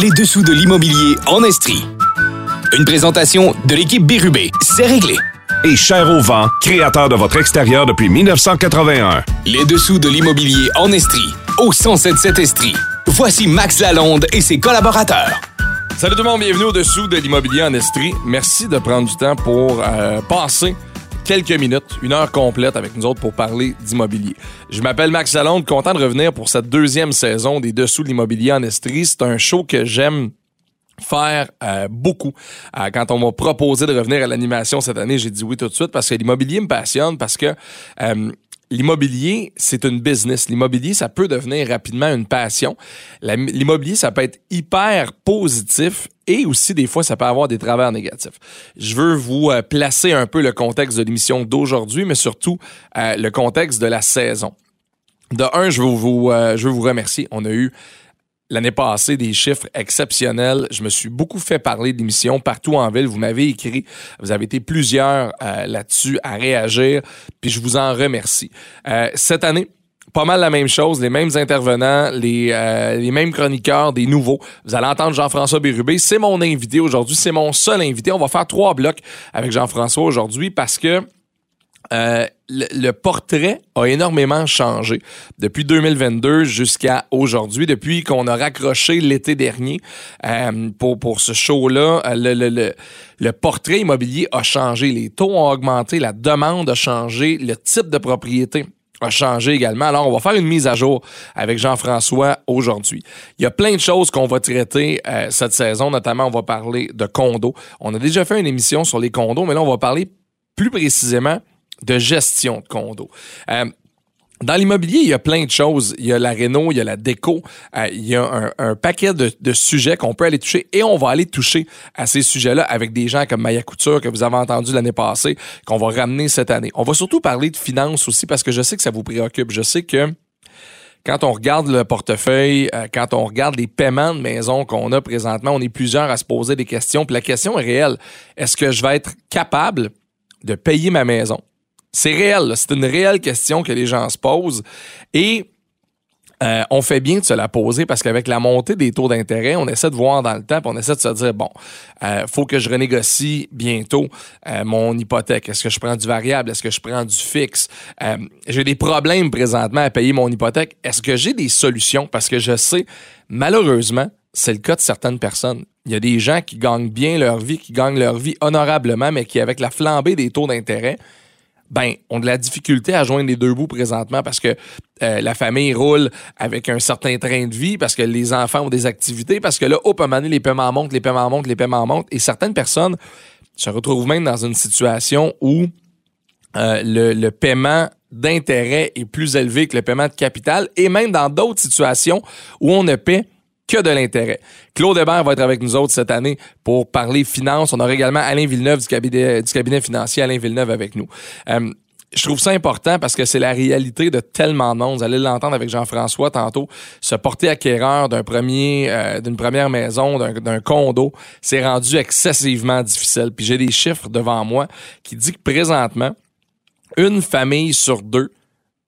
Les dessous de l'immobilier en Estrie. Une présentation de l'équipe Bérubé. C'est réglé. Et Cher au vent, créateur de votre extérieur depuis 1981. Les dessous de l'immobilier en Estrie. Au 1077 Estrie. Voici Max Lalonde et ses collaborateurs. Salut tout le monde, bienvenue au-dessous de l'immobilier en Estrie. Merci de prendre du temps pour euh, passer quelques minutes, une heure complète avec nous autres pour parler d'immobilier. Je m'appelle Max Lalonde, content de revenir pour cette deuxième saison des Dessous de l'immobilier en Estrie. C'est un show que j'aime faire euh, beaucoup. Euh, quand on m'a proposé de revenir à l'animation cette année, j'ai dit oui tout de suite parce que l'immobilier me passionne, parce que euh, L'immobilier, c'est une business. L'immobilier, ça peut devenir rapidement une passion. L'immobilier, ça peut être hyper positif et aussi, des fois, ça peut avoir des travers négatifs. Je veux vous placer un peu le contexte de l'émission d'aujourd'hui, mais surtout le contexte de la saison. De un, je veux vous, je veux vous remercier. On a eu l'année passée des chiffres exceptionnels. Je me suis beaucoup fait parler d'émissions partout en ville. Vous m'avez écrit. Vous avez été plusieurs euh, là-dessus à réagir. Puis je vous en remercie. Euh, cette année, pas mal la même chose, les mêmes intervenants, les, euh, les mêmes chroniqueurs, des nouveaux. Vous allez entendre Jean-François Bérubé. C'est mon invité aujourd'hui. C'est mon seul invité. On va faire trois blocs avec Jean-François aujourd'hui parce que euh, le, portrait a énormément changé depuis 2022 jusqu'à aujourd'hui, depuis qu'on a raccroché l'été dernier euh, pour, pour ce show-là. Euh, le, le, le, portrait immobilier a changé, les taux ont augmenté, la demande a changé, le type de propriété a changé également. Alors, on va faire une mise à jour avec Jean-François aujourd'hui. Il y a plein de choses qu'on va traiter cette saison, notamment on va parler de condos. On a déjà fait une émission sur les condos, mais là, on va parler plus précisément de gestion de condo. Euh, dans l'immobilier, il y a plein de choses. Il y a la réno, il y a la déco, euh, il y a un, paquet de, sujets qu'on peut aller toucher et on va aller toucher à ces sujets-là avec des gens comme Maya Couture que vous avez entendu l'année passée, qu'on va ramener cette année. On va surtout parler de finances aussi parce que je sais que ça vous préoccupe. Je sais que quand on regarde le portefeuille, euh, quand on regarde les paiements de maison qu'on a présentement, on est plusieurs à se poser des questions. Puis la question est réelle. Est-ce que je vais être capable de payer ma maison? C'est réel, c'est une réelle question que les gens se posent. Et euh, on fait bien de se la poser parce qu'avec la montée des taux d'intérêt, on essaie de voir dans le temps, on essaie de se dire bon, euh, faut que je renégocie bientôt euh, mon hypothèque. Est-ce que je prends du variable? Est-ce que je prends du fixe? Euh, J'ai des problèmes présentement à payer mon hypothèque. Est-ce que j'ai des solutions? Parce que je sais, malheureusement, c'est le cas de certaines personnes. Il y a des gens qui gagnent bien leur vie, qui gagnent leur vie honorablement, mais qui, avec la flambée des taux d'intérêt, ben, ont de la difficulté à joindre les deux bouts présentement parce que euh, la famille roule avec un certain train de vie, parce que les enfants ont des activités, parce que là, hop, à les paiements montent, les paiements montent, les paiements montent. Et certaines personnes se retrouvent même dans une situation où euh, le, le paiement d'intérêt est plus élevé que le paiement de capital et même dans d'autres situations où on ne paie que de l'intérêt. Claude Hébert va être avec nous autres cette année pour parler finances. On aura également Alain Villeneuve du cabinet, financier, Alain Villeneuve avec nous. Euh, je trouve ça important parce que c'est la réalité de tellement de monde. Vous allez l'entendre avec Jean-François tantôt. Se porter acquéreur d'un premier, euh, d'une première maison, d'un condo, c'est rendu excessivement difficile. Puis j'ai des chiffres devant moi qui disent que présentement, une famille sur deux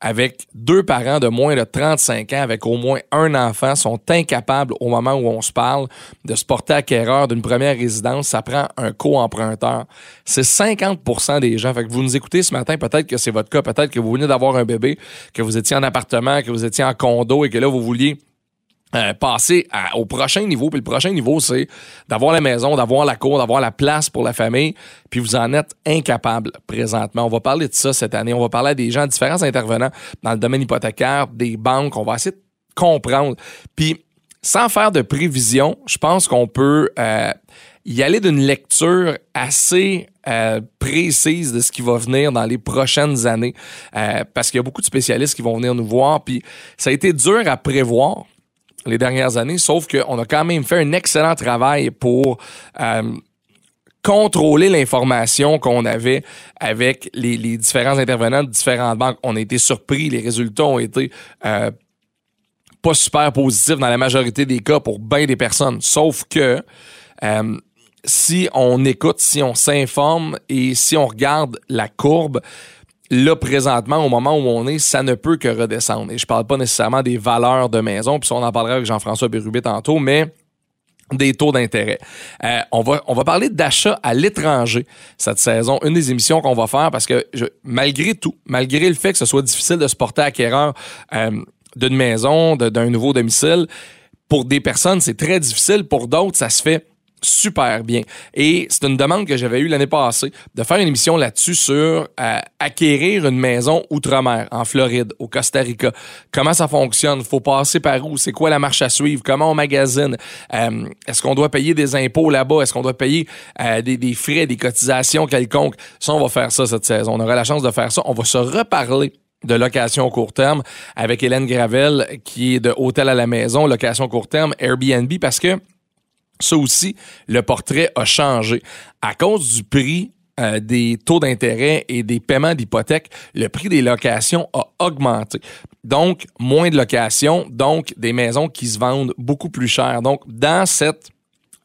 avec deux parents de moins de 35 ans avec au moins un enfant sont incapables au moment où on se parle de se porter acquéreur d'une première résidence. Ça prend un co-emprunteur. C'est 50% des gens. Fait vous nous écoutez ce matin, peut-être que c'est votre cas, peut-être que vous venez d'avoir un bébé, que vous étiez en appartement, que vous étiez en condo et que là, vous vouliez euh, passer au prochain niveau. Puis le prochain niveau, c'est d'avoir la maison, d'avoir la cour, d'avoir la place pour la famille. Puis vous en êtes incapable présentement. On va parler de ça cette année. On va parler à des gens, différents intervenants dans le domaine hypothécaire, des banques. On va essayer de comprendre. Puis sans faire de prévision, je pense qu'on peut euh, y aller d'une lecture assez euh, précise de ce qui va venir dans les prochaines années. parce qu'il y a beaucoup de spécialistes qui vont venir nous voir. Puis ça a été dur à prévoir les dernières années, sauf qu'on a quand même fait un excellent travail pour euh, contrôler l'information qu'on avait avec les, différents intervenants de différentes banques. On a été surpris, les résultats ont été euh, pas super positifs dans la majorité des cas pour bien des personnes, sauf que euh, si on écoute, si on s'informe et si on regarde la courbe, là, présentement, au moment où on est, ça ne peut que redescendre. Et je parle pas nécessairement des valeurs de maison, puis on en parlera avec Jean-François Bérubé tantôt, mais des taux d'intérêt. Euh, on va on va parler d'achat à l'étranger cette saison, une des émissions qu'on va faire parce que je, malgré tout, malgré le fait que ce soit difficile de se porter acquéreur euh, d'une maison, d'un nouveau domicile, pour des personnes c'est très difficile, pour d'autres ça se fait super bien. Et c'est une demande que j'avais eue l'année passée de faire une émission là-dessus sur euh, acquérir une maison outre-mer en Floride, au Costa Rica. Comment ça fonctionne? Faut passer par où? C'est quoi la marche à suivre? Comment on magasine? Euh, est-ce qu'on doit payer des impôts là-bas? Est-ce qu'on doit payer euh, des, des, frais, des cotisations quelconques? Ça, on va faire ça cette saison. On aura la chance de faire ça. On va se reparler de location court terme avec Hélène Gravel qui est de Hôtel à la maison, location court terme, Airbnb, parce que ça aussi, le portrait a changé. À cause du prix euh, des taux d'intérêt et des paiements d'hypothèque, le prix des locations a augmenté. Donc, moins de locations, donc des maisons qui se vendent beaucoup plus cher. Donc, dans cette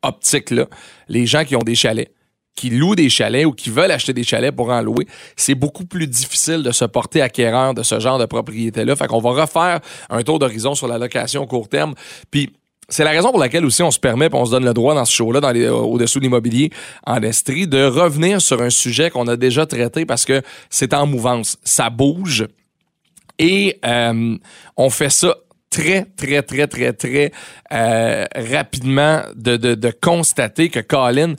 optique-là, les gens qui ont des chalets, qui louent des chalets ou qui veulent acheter des chalets pour en louer, c'est beaucoup plus difficile de se porter acquéreur de ce genre de propriété-là. Fait qu'on va refaire un tour d'horizon sur la location court terme. Puis c'est la raison pour laquelle aussi on se permet, on se donne le droit dans ce show-là, euh, au-dessous de l'immobilier en Estrie, de revenir sur un sujet qu'on a déjà traité parce que c'est en mouvance, ça bouge. Et euh, on fait ça très, très, très, très, très euh, rapidement de, de, de constater que Colin,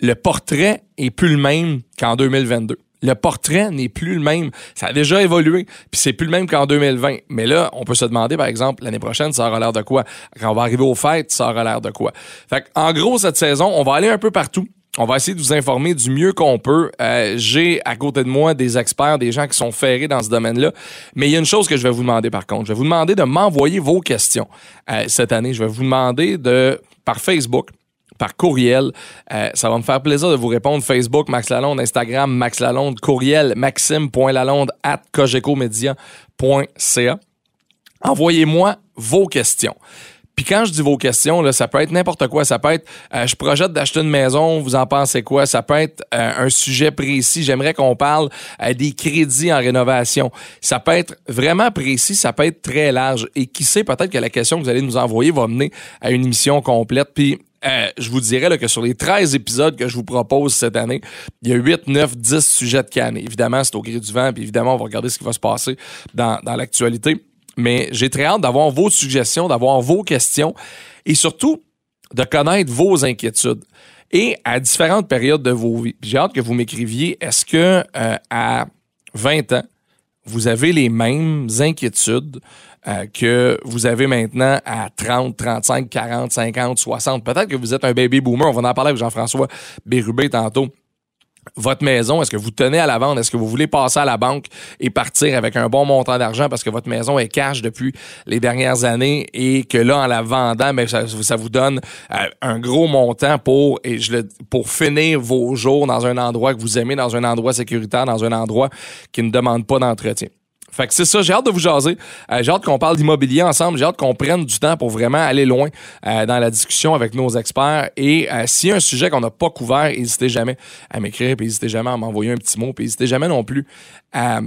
le portrait est plus le même qu'en 2022 le portrait n'est plus le même. Ça a déjà évolué, puis c'est plus le même qu'en 2020. Mais là, on peut se demander, par exemple, l'année prochaine, ça aura l'air de quoi? Quand on va arriver aux fêtes, ça aura l'air de quoi? Fait en gros, cette saison, on va aller un peu partout. On va essayer de vous informer du mieux qu'on peut. Euh, j'ai à côté de moi des experts, des gens qui sont ferrés dans ce domaine-là. Mais il y a une chose que je vais vous demander par contre. Je vais vous demander de m'envoyer vos questions euh, cette année. Je vais vous demander de par Facebook par courriel. Euh, ça va me faire plaisir de vous répondre. Facebook, Max Lalonde, Instagram, Max Lalonde, courriel, maxime.lalonde at cogecomedia.ca. Envoyez-moi vos questions. Puis quand je dis vos questions, là, ça peut être n'importe quoi. Ça peut être, euh, je projette d'acheter une maison, vous en pensez quoi? Ça peut être euh, un sujet précis. J'aimerais qu'on parle des crédits en rénovation. Ça peut être vraiment précis, ça peut être très large. Et qui sait, peut-être que la question que vous allez nous envoyer va mener à une émission complète. Puis euh, je vous dirais que sur les 13 épisodes que je vous propose cette année, il y a 8, 9, 10 sujets de canne. Évidemment, c'est au gré du vent, puis évidemment, on va regarder ce qui va se passer dans, dans l'actualité. Mais j'ai très hâte d'avoir vos suggestions, d'avoir vos questions et surtout de connaître vos inquiétudes et à différentes périodes de vos vies. J'ai hâte que vous m'écriviez, est-ce que euh, à 20 ans, vous avez les mêmes inquiétudes euh, que vous avez maintenant à 30, 35, 40, 50, 60. Peut-être que vous êtes un baby boomer. On va en parler avec Jean-François Bérubé tantôt votre maison, est-ce que vous tenez à la vente? Est-ce que vous voulez passer à la banque et partir avec un bon montant d'argent parce que votre maison est cash depuis les dernières années et que là, en la vendant, ben, ça, vous donne euh, un gros montant et je le, pour finir vos jours dans un endroit que vous aimez, dans un endroit sécuritaire, dans un endroit qui ne demande pas d'entretien. Fait que c'est ça, j'ai hâte de vous jaser. Euh, j'ai hâte qu'on parle d'immobilier ensemble. J'ai hâte qu'on prenne du temps pour vraiment aller loin euh, dans la discussion avec nos experts. Et euh, s'il y a un sujet qu'on n'a pas couvert, n'hésitez jamais à m'écrire, puis n'hésitez jamais à m'envoyer un petit mot, puis n'hésitez jamais non plus à,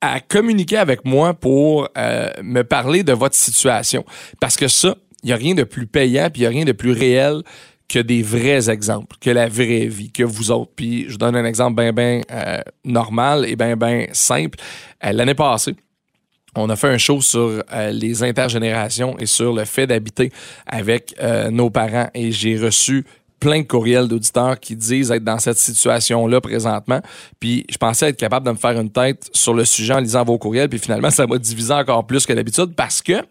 à communiquer avec moi pour me parler de votre situation. Parce que ça, il n'y a rien de plus payant, puis il n'y a rien de plus réel que des vrais exemples, que la vraie vie, que vous autres. Puis je donne un exemple bien, bien euh, normal et bien, bien simple. Euh, l'année passée, on a fait un show sur euh, les intergénérations et sur le fait d'habiter avec nos parents et j'ai reçu plein de courriels d'auditeurs qui disent être dans cette situation-là présentement. Puis je pensais être capable de me faire une tête sur le sujet en lisant vos courriels. Puis finalement, ça m'a divisé encore plus que d'habitude parce que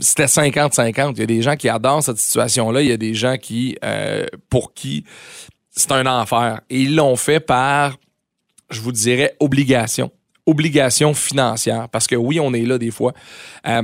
c'était 50-50. Il y a des gens qui adorent cette situation-là. Il y a des gens qui, euh, pour qui c'est un enfer. Et ils l'ont fait par, je vous dirais, obligation. Obligation financière. Parce que oui, on est là des fois. Euh,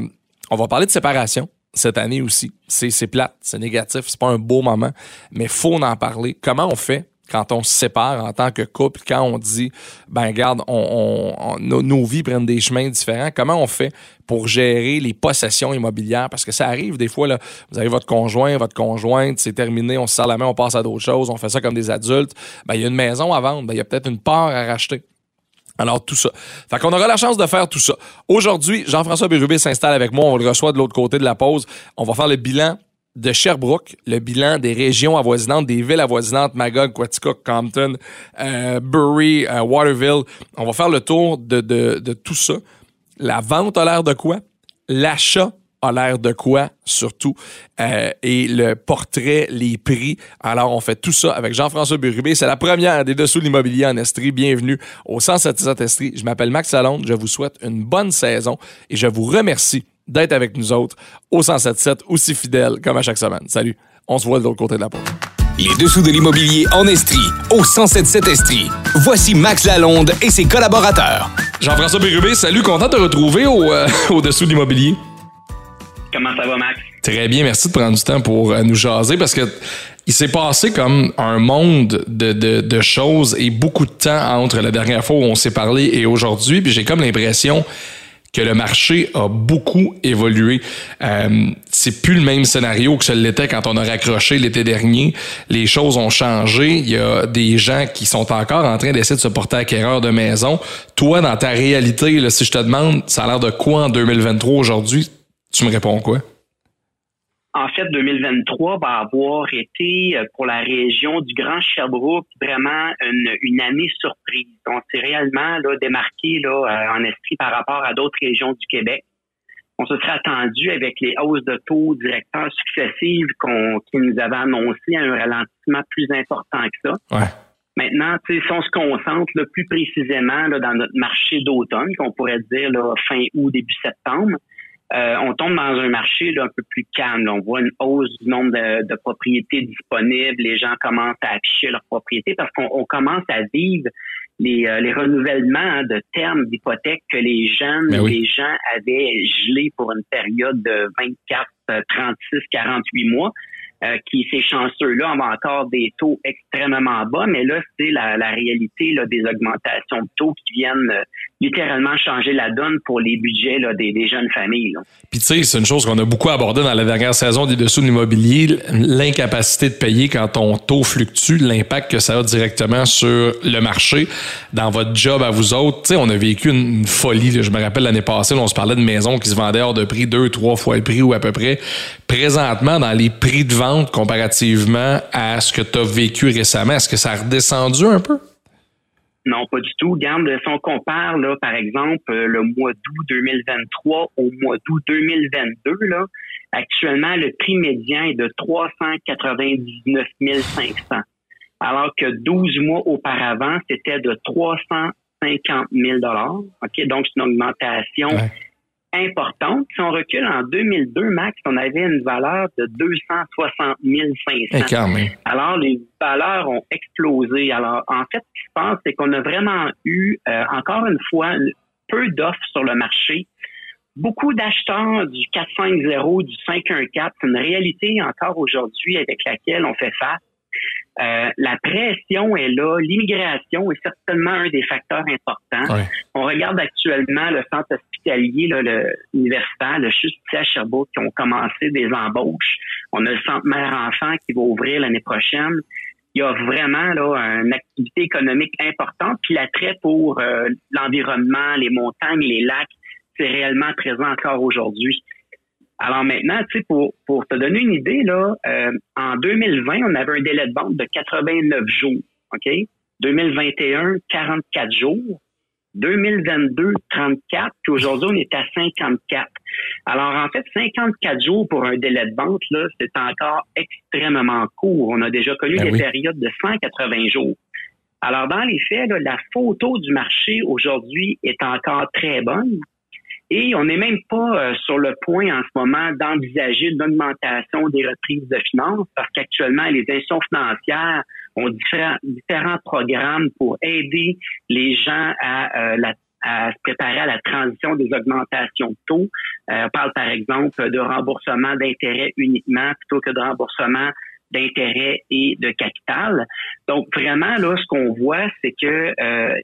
on va parler de séparation cette année aussi. C'est plate, c'est négatif, c'est pas un beau moment, mais faut en parler. Comment on fait quand on se sépare en tant que couple, quand on dit, ben garde, on, nos, vies prennent des chemins différents, comment on fait pour gérer les possessions immobilières? Parce que ça arrive des fois, là, vous avez votre conjoint, votre conjointe, c'est terminé, on se serre la main, on passe à d'autres choses, on fait ça comme des adultes. Ben, il y a une maison à vendre, ben, il y a peut-être une part à racheter. Alors, tout ça. Fait qu'on aura la chance de faire tout ça. Aujourd'hui, Jean-François Bérubé s'installe avec moi. On le reçoit de l'autre côté de la pause. On va faire le bilan de Sherbrooke, le bilan des régions avoisinantes, des villes avoisinantes, Magog, Quaticook, Compton, euh, Bury, euh, Waterville. On va faire le tour de, de, tout ça. La vente a l'air de quoi? L'achat a l'air de quoi, surtout, euh, et le portrait, les prix. Alors, on fait tout ça avec Jean-François Burubé. C'est la première des Dessous de l'immobilier en Estrie. Bienvenue au 177 Estrie. Je m'appelle Max Salonde. Je vous souhaite une bonne saison et je vous remercie d'être avec nous autres au 177, aussi fidèle comme à chaque semaine. Salut, on se voit de l'autre côté de la porte. Les dessous de l'immobilier en Estrie, au 177 Estrie. Voici Max Lalonde et ses collaborateurs. Jean-François Bérubé, salut, content de te retrouver au, euh, au-dessous de l'immobilier. Comment ça va, Max? Très bien, merci de prendre du temps pour euh, nous jaser parce que il s'est passé comme un monde de, de, de, choses et beaucoup de temps entre la dernière fois où on s'est parlé et aujourd'hui. Puis j'ai comme l'impression que le marché a beaucoup évolué. Euh, c'est plus le même scénario que ce l'était quand on a raccroché l'été dernier. Les choses ont changé. Il y a des gens qui sont encore en train d'essayer de se porter acquéreur de maison. Toi, dans ta réalité, là, si je te demande, ça a l'air de quoi en 2023 aujourd'hui? Tu me réponds quoi? En fait, 2023 va avoir été euh, pour la région du Grand Sherbrooke vraiment une, une année surprise. On s'est réellement là, démarqué là, euh, en esprit par rapport à d'autres régions du Québec. On se serait attendu avec les hausses de taux directeurs successives qu'on, qui nous avaient annoncé un ralentissement plus important que ça. Ouais. Maintenant, si on se concentre là, plus précisément là, dans notre marché d'automne, qu'on pourrait dire là, fin août, début septembre, euh, on tombe dans un marché là, un peu plus calme. On voit une hausse du nombre de, de, propriétés disponibles. Les gens commencent à afficher leurs propriétés parce qu'on commence à vivre les, euh, les renouvellements hein, de termes d'hypothèque que les jeunes, Ben oui. les gens avaient gelés pour une période de 24, euh, 36, 48 mois. Euh, qui ces chanceux-là ont encore des taux extrêmement bas, mais là, c'est la, la réalité là, des augmentations de taux qui viennent littéralement changer la donne pour les budgets là, des, jeunes familles. Puis tu sais, c'est une chose qu'on a beaucoup abordé dans la dernière saison des dessous de l'immobilier, l'incapacité de payer quand ton taux fluctue, l'impact que ça a directement sur le marché, dans votre job à vous autres. Tu sais, on a vécu une, folie. là. Je me rappelle l'année passée, on se parlait de maisons qui se vendaient hors de prix deux, trois fois le prix ou à peu près. Présentement, dans les prix de vente comparativement à ce que tu as vécu récemment, est-ce que ça a redescendu un peu? Non, pas du tout. Regarde, si on compare, là, par exemple, euh, le mois d'août 2023 au mois d'août 2022, là, actuellement, le prix médian est de 399 500. Alors que 12 mois auparavant, c'était de 350 000 OK? Donc, c'est une augmentation. Importante. Si on recule en 2002, Max, on avait une valeur de 260 500. Eh. Alors, les valeurs ont explosé. Alors, en fait, ce qui se passe, c'est qu'on a vraiment eu, euh, encore une fois, peu d'offres sur le marché. Beaucoup d'acheteurs du 450, du 514, c'est une réalité encore aujourd'hui avec laquelle on fait face. Euh, la pression est là, l'immigration est certainement un des facteurs importants. Ouais. On regarde actuellement le centre hospitalier, là, le universitaire, le CHUS à Sherbrooke, qui ont commencé des embauches. On a le centre mère-enfant qui va ouvrir l'année prochaine. Il y a vraiment là une activité économique importante. Puis l'attrait pour euh, l'environnement, les montagnes, les lacs, c'est réellement présent encore aujourd'hui. Alors maintenant, tu sais, pour, pour te donner une idée, là, euh, en 2020, on avait un délai de vente de 89 jours. OK? 2021, 44 jours. 2022, 34. Puis aujourd'hui, on est à 54. Alors, en fait, 54 jours pour un délai de vente, là, c'est encore extrêmement court. On a déjà connu Ben des oui. périodes de 180 jours. Alors, dans les faits, là, la photo du marché aujourd'hui est encore très bonne. Et on n'est même pas euh, sur le point en ce moment d'envisager une augmentation des reprises de finances parce qu'actuellement, les institutions financières ont différents, programmes pour aider les gens à, euh, à se préparer à la transition des augmentations de taux. Euh, on parle par exemple de remboursement d'intérêts uniquement plutôt que de remboursement d'intérêts et de capital. Donc vraiment, là, ce qu'on voit, c'est que euh,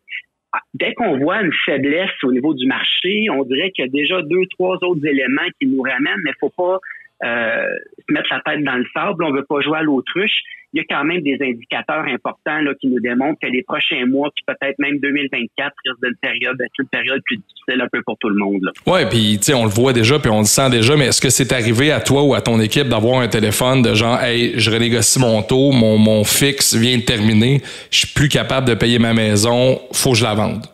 dès qu'on voit une faiblesse au niveau du marché, on dirait qu'il y a déjà deux, trois autres éléments qui nous ramènent, mais faut pas se mettre la tête dans le sable. On veut pas jouer à l'autruche. il y a quand même des indicateurs importants là, qui nous démontrent que les prochains mois, puis peut-être même 2024, risque d'une période, une période plus difficile un peu pour tout le monde. Ouais, puis tu sais, on le voit déjà, puis on le sent déjà, mais est-ce que c'est arrivé à toi ou à ton équipe d'avoir un téléphone de genre, hey, je renégocie mon taux, mon, mon fixe vient de terminer, je suis plus capable de payer ma maison, faut que je la vende?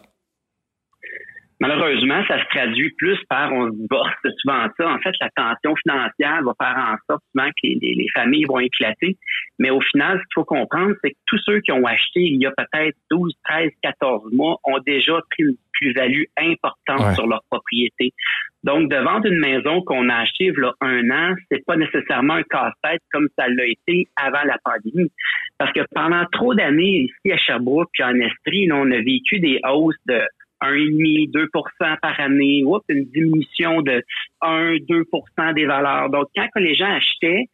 Malheureusement, ça se traduit plus par on se divorce. Souvent ça. En fait, la tension financière va faire en sorte souvent que les, les, familles vont éclater. Mais au final, ce qu'il faut comprendre, c'est que tous ceux qui ont acheté il y a peut-être 12, 13, 14 mois ont déjà pris une plus-value importante sur leur propriété. Donc, de vendre une maison qu'on a achetée il y a un an, c'est pas nécessairement un casse-tête comme ça l'a été avant la pandémie. Parce que pendant trop d'années, ici à Sherbrooke puis en Estrie, on a vécu des hausses de 1,5, 2% par année, oups, une diminution de 1, 2% des valeurs. Donc, quand les gens achetaient,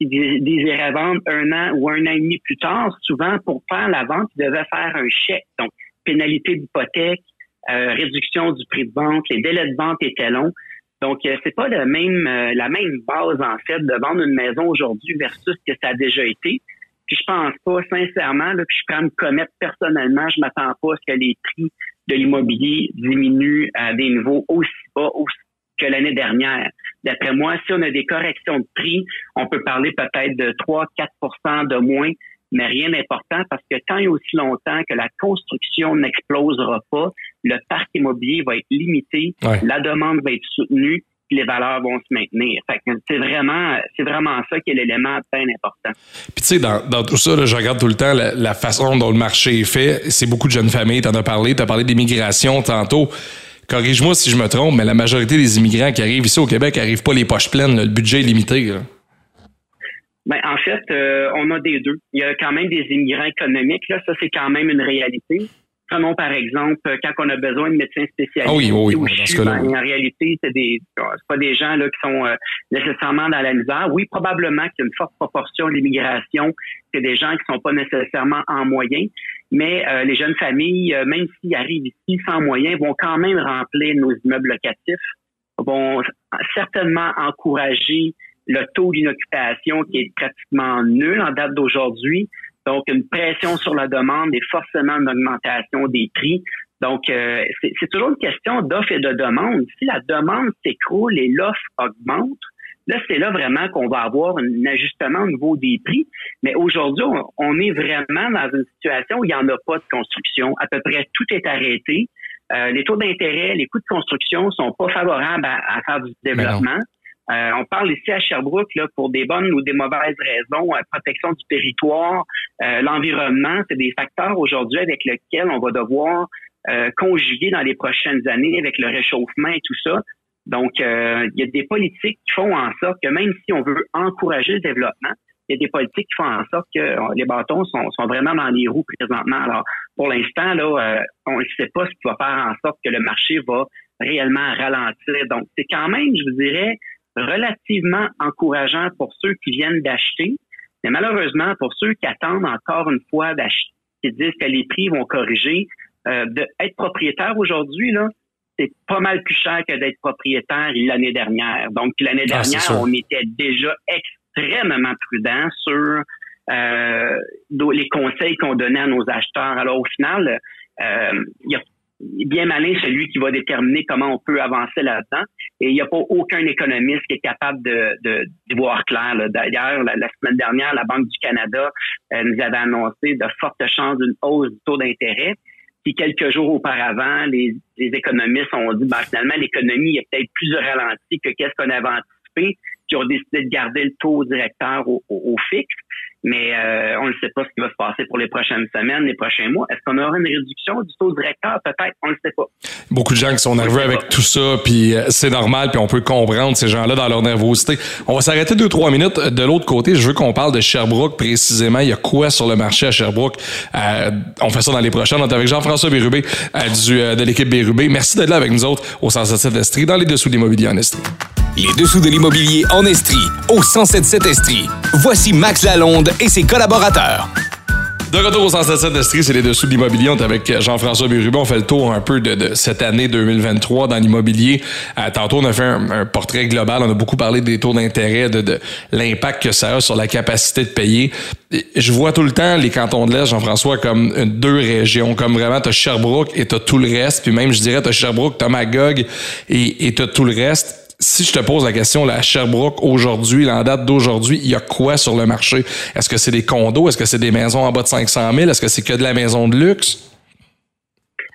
ils désiraient vendre un an ou un an et demi plus tard, souvent, pour faire la vente, ils devaient faire un chèque. Donc, pénalité d'hypothèque, euh, réduction du prix de vente, les délais de vente étaient longs. Donc, euh, c'est pas la même, euh, la même base, en fait, de vendre une maison aujourd'hui versus ce que ça a déjà été. Puis je pense pas, sincèrement, là, puis je prends me commettre personnellement, je m'attends pas à ce que les prix de l'immobilier diminue à des niveaux aussi bas que l'année dernière. D'après moi, si on a des corrections de prix, on peut parler peut-être de 3-4% de moins, mais rien d'important parce que tant et aussi longtemps que la construction n'explosera pas, le parc immobilier va être limité, la demande va être soutenue, les valeurs vont se maintenir. c'est vraiment, c'est vraiment ça qui est l'élément très important. Puis tu sais, dans, tout ça, je regarde tout le temps la, façon dont le marché est fait. C'est beaucoup de jeunes familles. Tu en as parlé. Tu as parlé d'immigration tantôt. Corrige-moi si je me trompe, mais la majorité des immigrants qui arrivent ici au Québec n'arrivent pas les poches pleines. Le budget est limité. Ben, en fait, euh, on a des deux. Il y a quand même des immigrants économiques. Là, ça, c'est quand même une réalité. Prenons par exemple quand on a besoin de médecins spécialisés. Ah oui, oui, en réalité, c'est des pas des gens là qui sont euh, nécessairement dans la misère. Oui, probablement qu'il y a une forte proportion de l'immigration, c'est des gens qui sont pas nécessairement en moyen, mais euh, les jeunes familles, euh, même s'ils arrivent ici sans moyens, vont quand même remplir nos immeubles locatifs, vont certainement encourager le taux d'inoccupation qui est pratiquement nul en date d'aujourd'hui. Donc, une pression sur la demande et forcément une augmentation des prix. Donc, euh, c'est toujours une question d'offre et de demande. Si la demande s'écroule et l'offre augmente, là, c'est là vraiment qu'on va avoir un ajustement au niveau des prix. Mais aujourd'hui, on, est vraiment dans une situation où il n'y en a pas de construction. À peu près tout est arrêté. Euh, les taux d'intérêt, les coûts de construction sont pas favorables à, faire du développement. Euh, on parle ici à Sherbrooke là, pour des bonnes ou des mauvaises raisons, euh, protection du territoire, euh, l'environnement, c'est des facteurs aujourd'hui avec lesquels on va devoir conjuguer dans les prochaines années avec le réchauffement et tout ça. Donc, il y a des politiques qui font en sorte que même si on veut encourager le développement, il y a des politiques qui font en sorte que les bâtons sont, sont vraiment dans les roues présentement. Alors, pour l'instant, là, on ne sait pas ce qui va faire en sorte que le marché va réellement ralentir. Donc, c'est quand même, je vous dirais, relativement encourageant pour ceux qui viennent d'acheter, mais malheureusement, pour ceux qui attendent encore une fois d'acheter, qui disent que les prix vont corriger, euh, d'être propriétaire aujourd'hui, là, c'est pas mal plus cher que d'être propriétaire l'année dernière. Donc, l'année ah, dernière, on était déjà extrêmement prudent sur euh, les conseils qu'on donnait à nos acheteurs. Alors, au final, euh, il y a bien malin celui qui va déterminer comment on peut avancer là-dedans. Et il n'y a pas aucun économiste qui est capable de, de, voir clair. D'ailleurs, la, semaine dernière, la Banque du Canada euh, nous avait annoncé de fortes chances d'une hausse du taux d'intérêt. Puis quelques jours auparavant, les, économistes ont dit ben, finalement l'économie est peut-être plus ralentie que qu'est-ce qu'on avait anticipé, qui ont décidé de garder le taux directeur au, au fixe mais euh, on ne sait pas ce qui va se passer pour les prochaines semaines, les prochains mois. Est-ce qu'on aura une réduction du taux directeur? Peut-être, on ne le sait pas. Beaucoup de gens qui sont nerveux avec tout ça, puis euh, c'est normal, puis on peut comprendre ces gens-là dans leur nervosité. On va s'arrêter deux, trois minutes. De l'autre côté, je veux qu'on parle de Sherbrooke précisément. Il y a quoi sur le marché à Sherbrooke? Euh, on fait ça dans les prochaines. On est avec Jean-François Bérubé du, de l'équipe Bérubé. Merci d'être là avec nous autres au 177 Estrie, dans les dessous de l'immobilier en Estrie. Les dessous de l'immobilier en Estrie, au 177 Estrie. Voici Max Lalonde et ses collaborateurs. De retour au 177 Estrie, c'est les dessous de l'immobilier. On est avec Jean-François Bérubin. On fait le tour un peu de, cette année 2023 dans l'immobilier. Euh, tantôt, on a fait un, portrait global. On a beaucoup parlé des taux d'intérêt, de, l'impact que ça a sur la capacité de payer. Je vois tout le temps les cantons de l'Est, Jean-François, comme deux régions. Comme vraiment, t'as Sherbrooke et t'as tout le reste. Puis même, je dirais, t'as Sherbrooke, t'as Magog et t'as tout le reste si je te pose la question, la Sherbrooke aujourd'hui, en date d'aujourd'hui, il y a quoi sur le marché? Est-ce que c'est des condos? Est-ce que c'est des maisons en bas de 500 000? Est-ce que c'est que de la maison de luxe?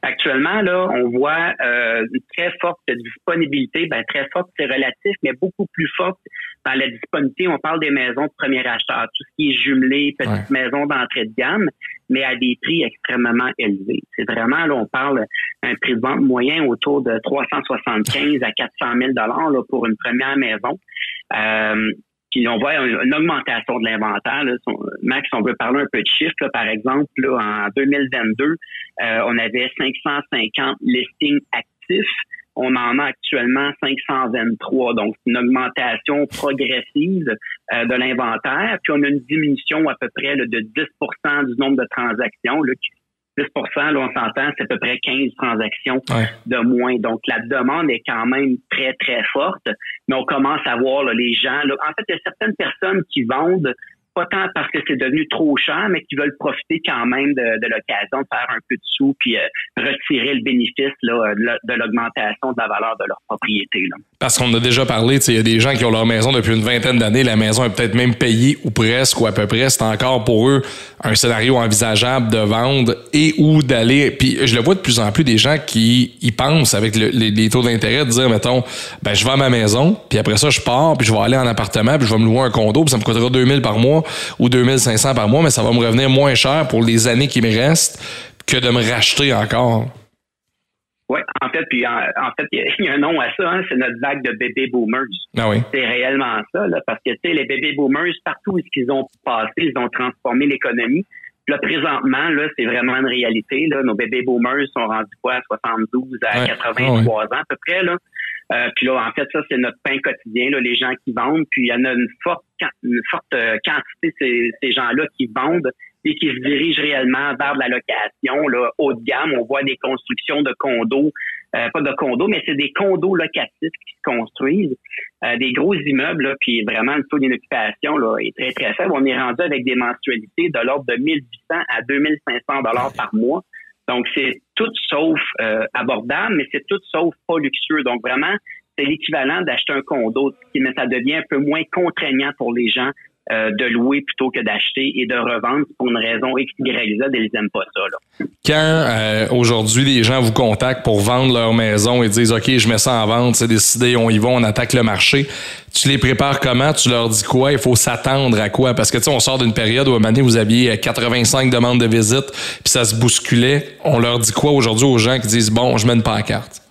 Actuellement, là, on voit euh, une très forte disponibilité. Ben, très forte, c'est relatif, mais beaucoup plus forte dans la disponibilité. On parle des maisons de premier acheteur, tout ce qui est jumelé, petites maisons d'entrée de gamme, mais à des prix extrêmement élevés. C'est vraiment, là, on parle un prix de vente moyen autour de 375 à 400 000 dollars pour une première maison. Euh, puis on voit une, augmentation de l'inventaire. Max, on veut parler un peu de chiffres. par exemple, là, en 2022, euh, on avait 550 listings actifs. On en a actuellement 523, donc une augmentation progressive euh, de l'inventaire. Puis on a une diminution à peu près de 10% du nombre de transactions là, 10 là, on s'entend, c'est à peu près 15 transactions de moins. Donc, la demande est quand même très, très forte, mais on commence à voir les gens. en fait, il y a certaines personnes qui vendent pas tant parce que c'est devenu trop cher, mais qui veulent profiter quand même de, l'occasion de faire un peu de sous puis euh, retirer le bénéfice là, de l'augmentation de la valeur de leur propriété. Là. Parce qu'on a déjà parlé, il y a des gens qui ont leur maison depuis une vingtaine d'années, la maison est peut-être même payée ou presque ou à peu près. C'est encore pour eux un scénario envisageable de vendre et ou d'aller. Puis je le vois de plus en plus des gens qui y pensent avec les, taux d'intérêt de dire, mettons, ben je vends ma maison, puis après ça je pars, puis je vais aller en appartement, puis je vais me louer un condo, puis ça me coûtera 2000 par mois ou 2500 par mois, mais ça va me revenir moins cher pour les années qui me restent que de me racheter encore. Oui, en fait, puis en, fait, il y, a un nom à ça, hein, c'est notre vague de bébés boomers. Ah oui. C'est réellement ça, là, parce que tu sais, les bébés boomers, partout où ils ont passé, ils ont transformé l'économie. Là, présentement, là, c'est vraiment une réalité. Là. Nos bébés boomers sont rendus quoi à 72 à 83 ans à peu près. Là. Euh, puis là, en fait, ça, c'est notre pain quotidien, là, les gens qui vendent. Puis il y en a une forte, une forte euh, quantité ces, ces gens-là qui vendent et qui se dirigent réellement vers de la location là, haut de gamme. On voit des constructions de condos, euh, pas de condos, mais c'est des condos locatifs qui se construisent, euh, des gros immeubles, là, puis vraiment le taux d'inoccupation est très, très faible. On est rendu avec des mensualités de l'ordre de 1800 à 2500 dollars par mois. Donc, c'est tout sauf euh, abordable, mais c'est tout sauf pas luxueux. Donc, vraiment, c'est l'équivalent d'acheter un condo, mais ça devient un peu moins contraignant pour les gens euh, de louer plutôt que d'acheter et de revendre pour une raison X, Y, Z, ils n'aiment pas ça. Là. Quand euh, aujourd'hui les gens vous contactent pour vendre leur maison et disent OK, je mets ça en vente, c'est décidé, on y va, on attaque le marché, tu les prépares comment? Tu leur dis quoi? Il faut s'attendre à quoi? Parce que tu sais, on sort d'une période où à un moment donné, vous aviez 85 demandes de visite, puis ça se bousculait. On leur dit quoi aujourd'hui aux gens qui disent bon, je mets une pancarte?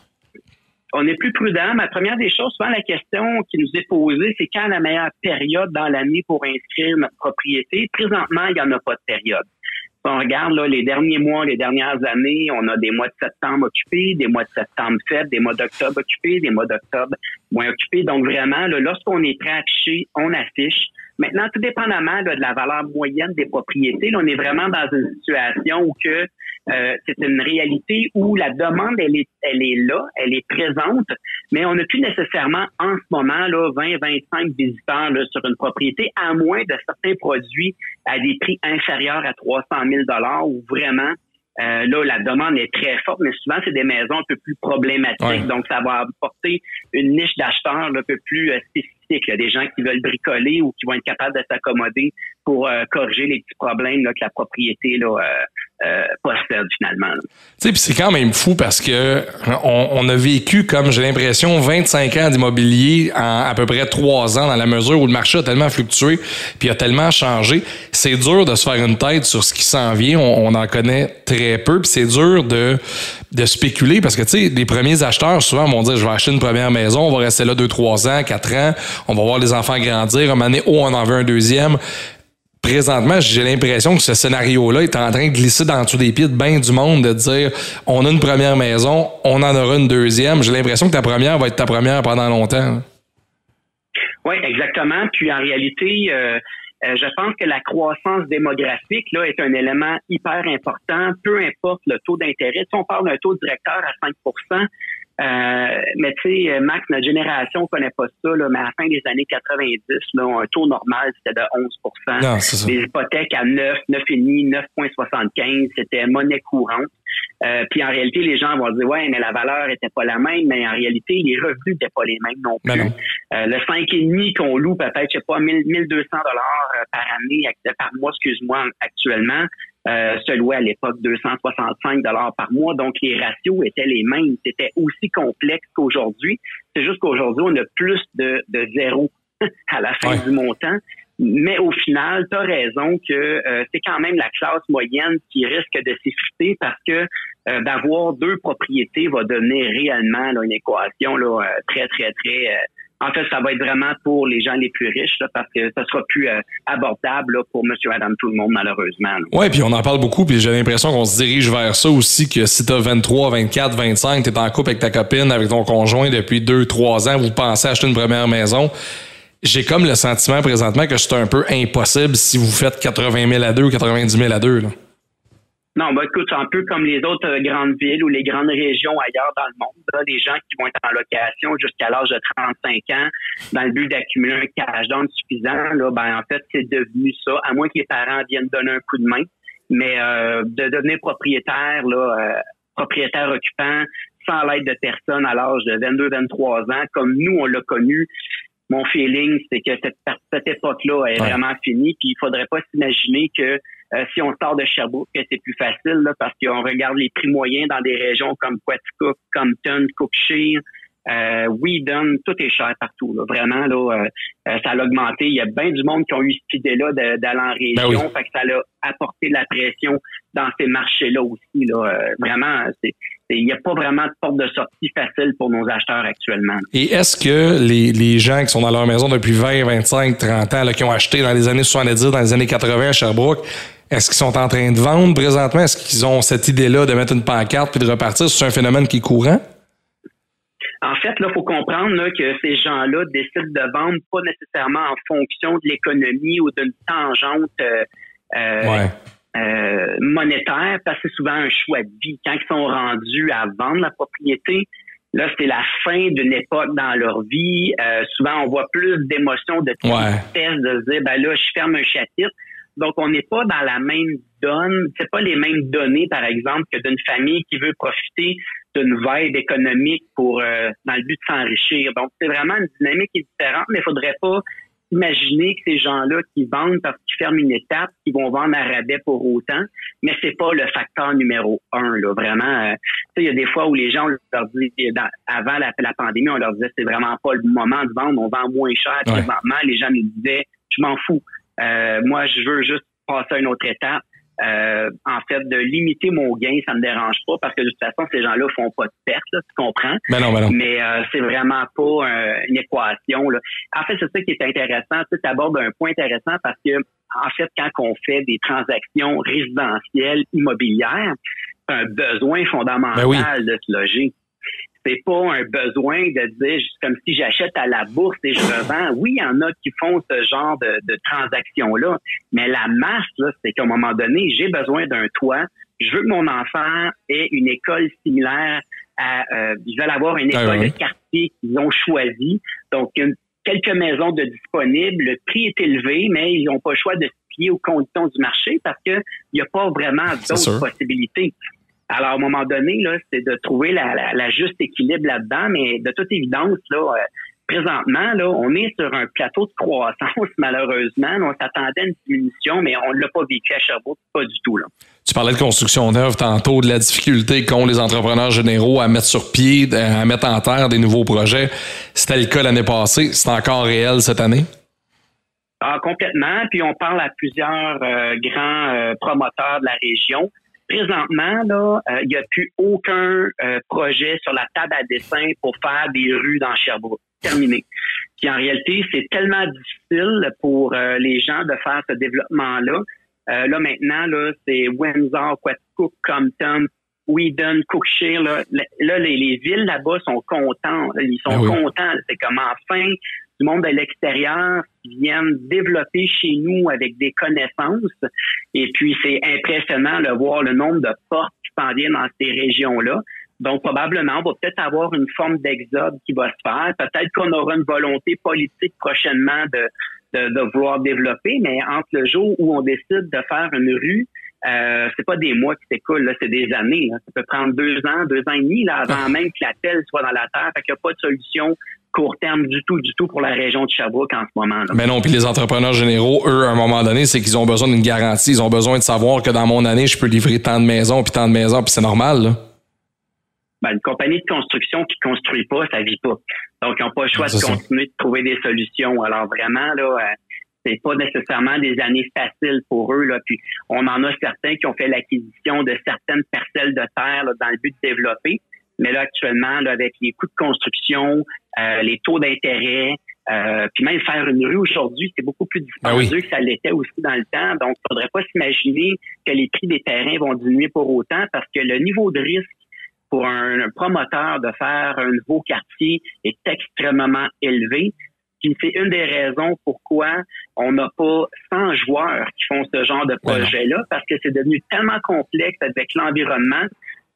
On est plus prudent. Ma première des choses, souvent la question qui nous est posée, c'est quand la meilleure période dans l'année pour inscrire notre propriété? Présentement, il n'y en a pas de période. Si on regarde là, les derniers mois, les dernières années, on a des mois de septembre occupés, des mois de septembre faibles, des mois d'octobre occupés, des mois d'octobre moins occupés. Donc vraiment, lorsqu'on est prêt à afficher, on affiche. Maintenant, tout dépendamment de la valeur moyenne des propriétés, on est vraiment dans une situation où que euh, c'est une réalité où la demande, elle est, elle est là, elle est présente, mais on n'a plus nécessairement en ce moment là 20-25 visiteurs là, sur une propriété, à moins de certains produits à des prix inférieurs à 300 000 dollars où vraiment euh, là, la demande est très forte, mais souvent, c'est des maisons un peu plus problématiques. Donc, ça va apporter une niche d'acheteurs un peu plus euh, spécifique. Des gens qui veulent bricoler ou qui vont être capables de s'accommoder pour corriger les petits problèmes là, que la propriété là, euh, possède finalement. C'est quand même fou parce que on, a vécu, comme j'ai l'impression, 25 ans d'immobilier en à peu près 3 ans dans la mesure où le marché a tellement fluctué puis a tellement changé. C'est dur de se faire une tête sur ce qui s'en vient. On, en connaît très peu puis c'est dur de de spéculer parce que les premiers acheteurs souvent vont dire je vais acheter une première maison on va rester là 2 3 ans 4 ans on va voir les enfants grandir un moment donné oh on en veut un deuxième présentement, j'ai l'impression que ce scénario-là est en train de glisser dans tous des pieds de bien du monde, de dire on a une première maison, on en aura une deuxième. J'ai l'impression que ta première va être ta première pendant longtemps. Oui, exactement. Puis en réalité, euh, Euh, je pense que la croissance démographique là est un élément hyper important, peu importe le taux d'intérêt. Si on parle d'un taux directeur à 5 euh, mais tu sais, Max, notre génération connaît pas ça, là, mais à la fin des années 90, là, un taux normal, c'était de 11 non, Les hypothèques à 9, 9,5, 9,75, c'était monnaie courante. Euh, puis en réalité, les gens vont dire ouais, mais la valeur était pas la même, mais en réalité, les revenus n'étaient pas les mêmes non plus. Euh, le 5,5 qu'on loue peut-être, je sais pas, 1200 dollars par année, par mois, excuse-moi, actuellement, euh, se louait à l'époque 265 dollars par mois. Donc, les ratios étaient les mêmes. C'était aussi complexe qu'aujourd'hui. C'est juste qu'aujourd'hui, on a plus de, de zéro à la fin du montant. Mais au final, tu as raison que euh, c'est quand même la classe moyenne qui risque de s'effriter parce que euh, d'avoir deux propriétés va donner réellement une équation là, très, très, très en fait, ça va être vraiment pour les gens les plus riches, parce que ça sera plus euh, abordable pour Monsieur, Adam, tout le monde, malheureusement. Oui, puis on en parle beaucoup, puis j'ai l'impression qu'on se dirige vers ça aussi, que si tu as 23, 24, 25, tu es en couple avec ta copine, avec ton conjoint depuis 2, 3 ans, vous pensez acheter une première maison, j'ai comme le sentiment présentement que c'est un peu impossible si vous faites 80 000 à 2 ou 90 000 à 2. Là. Non, bah écoute, c'est un peu comme les autres euh, grandes villes ou les grandes régions ailleurs dans le monde. Là, des gens qui vont être en location jusqu'à l'âge de 35 ans dans le but d'accumuler un cash down suffisant. Là, ben en fait, c'est devenu ça, à moins que les parents viennent donner un coup de main. Mais euh, de devenir propriétaire, là, euh, propriétaire occupant, sans l'aide de personne à l'âge de 22-23 ans, comme nous, on l'a connu, mon feeling, c'est que cette, cette époque-là est vraiment finie. Puis il faudrait pas s'imaginer que euh, si on sort de Sherbrooke, c'est plus facile là, parce qu'on regarde les prix moyens dans des régions comme Quaticook, Compton, Cookshire, euh, Whedon, tout est cher partout. Là. Vraiment, là, euh, euh, ça a augmenté. Il y a bien du monde qui ont eu cette idée-là d'aller en ben région. Fait que ça a apporté de la pression dans ces marchés-là aussi. Là. vraiment, c'est il n'y a pas vraiment de porte de sortie facile pour nos acheteurs actuellement. Et est-ce que les, les, gens qui sont dans leur maison depuis 20, 25, 30 ans, là, qui ont acheté dans les années 70, dans les années 80 à Sherbrooke, est-ce qu'ils sont en train de vendre présentement? Est-ce qu'ils ont cette idée-là de mettre une pancarte puis de repartir? C'est un phénomène qui est courant? En fait, là, il faut comprendre là, que ces gens-là décident de vendre pas nécessairement en fonction de l'économie ou d'une tangente euh, euh, euh, monétaire, parce que c'est souvent un choix de vie. Quand ils sont rendus à vendre la propriété, là, c'est la fin d'une époque dans leur vie. souvent, on voit plus d'émotions, de tristesse, de se dire, ben là, je ferme un chapitre. Donc, on n'est pas dans la même donne, c'est pas les mêmes données, par exemple, que d'une famille qui veut profiter d'une vibe économique pour euh, dans le but de s'enrichir. Donc, c'est vraiment une dynamique qui est différente, mais il faudrait pas imaginer que ces gens-là qui vendent parce qu'ils ferment une étape, qui vont vendre à rabais pour autant, mais c'est pas le facteur numéro un. Là, vraiment, euh, il y a des fois où les gens on leur dit avant la, pandémie, on leur disait c'est vraiment pas le moment de vendre, on vend moins cher présentement. Les gens nous disaient je m'en fous. Euh, moi, je veux juste passer à une autre étape. Euh, en fait, de limiter mon gain, ça me dérange pas parce que de toute façon, ces gens-là font pas de perte, tu comprends? Ben non, ben non. Mais euh, c'est vraiment pas une équation. Là. En fait, c'est ça qui est intéressant. Tu abordes un point intéressant parce que, en fait, quand on fait des transactions résidentielles immobilières, c'est un besoin fondamental ben de se loger c'est pas un besoin de dire comme si j'achète à la bourse et je revends. Oui, il y en a qui font ce genre de, de transactions-là, mais la masse, c'est qu'à un moment donné, j'ai besoin d'un toit. Je veux que mon enfant ait une école similaire à euh, ils veulent avoir une ah école de quartier qu'ils ont choisi. Donc, une, quelques maisons de disponibles, le prix est élevé, mais ils n'ont pas le choix de se plier aux conditions du marché parce qu'il n'y a pas vraiment d'autres possibilités. Alors, à un moment donné, là, c'est de trouver la, la, juste équilibre là-dedans, mais de toute évidence, là, euh, présentement, là, on est sur un plateau de croissance, malheureusement. On s'attendait à une diminution, mais on ne l'a pas vécu à Sherbrooke, pas du tout. Là. Tu parlais de construction neuve tantôt, de la difficulté qu'ont les entrepreneurs généraux à mettre sur pied, à mettre en terre des nouveaux projets. C'était le cas l'année passée. C'est encore réel cette année? Ah, complètement. Puis on parle à plusieurs euh, grands euh, promoteurs de la région présentement, là, euh, il n'y a plus aucun euh, projet sur la table à dessin pour faire des rues dans Sherbrooke. Terminé. Puis en réalité, c'est tellement difficile pour euh, les gens de faire ce développement-là. là maintenant, là, c'est Windsor, Quaticook, Compton, Whedon, Cookshire. Là, là les, villes là-bas sont contents. Ils sont ah contents. C'est comme enfin du monde de l'extérieur qui viennent développer chez nous avec des connaissances. Et puis, c'est impressionnant de voir le nombre de portes qui s'en viennent dans ces régions-là. Donc, probablement, on va peut-être avoir une forme d'exode qui va se faire. Peut-être qu'on aura une volonté politique prochainement de, de, de, vouloir développer, mais entre le jour où on décide de faire une rue, euh, c'est pas des mois qui s'écoulent, là, c'est des années. Ça peut prendre deux ans, deux ans et demi là, avant même que la pelle soit dans la terre. Fait qu'il n'y a pas de solution court terme du tout, du tout pour la région de Sherbrooke en ce moment. Là. Mais non, puis les entrepreneurs généraux, eux, à un moment donné, c'est qu'ils ont besoin d'une garantie. Ils ont besoin de savoir que dans mon année, je peux livrer tant de maisons, puis tant de maisons, puis c'est normal. Là. Ben, une compagnie de construction qui construit pas, ça vit pas. Donc, ils n'ont pas le choix de continuer de trouver des solutions. Alors vraiment, là, euh, c'est pas nécessairement des années faciles pour eux. Là. Puis on en a certains qui ont fait l'acquisition de certaines parcelles de terre dans le but de développer. Mais là, actuellement, là, avec les coûts de construction, euh, les taux d'intérêt, euh, puis même faire une rue aujourd'hui, c'est beaucoup plus ah dispendieux que ça l'était aussi dans le temps. Donc, il faudrait pas s'imaginer que les prix des terrains vont diminuer pour autant parce que le niveau de risque pour un promoteur de faire un nouveau quartier est extrêmement élevé. Puis c'est une des raisons pourquoi on n'a pas 100 joueurs qui font ce genre de projet-là, parce que c'est devenu tellement complexe avec l'environnement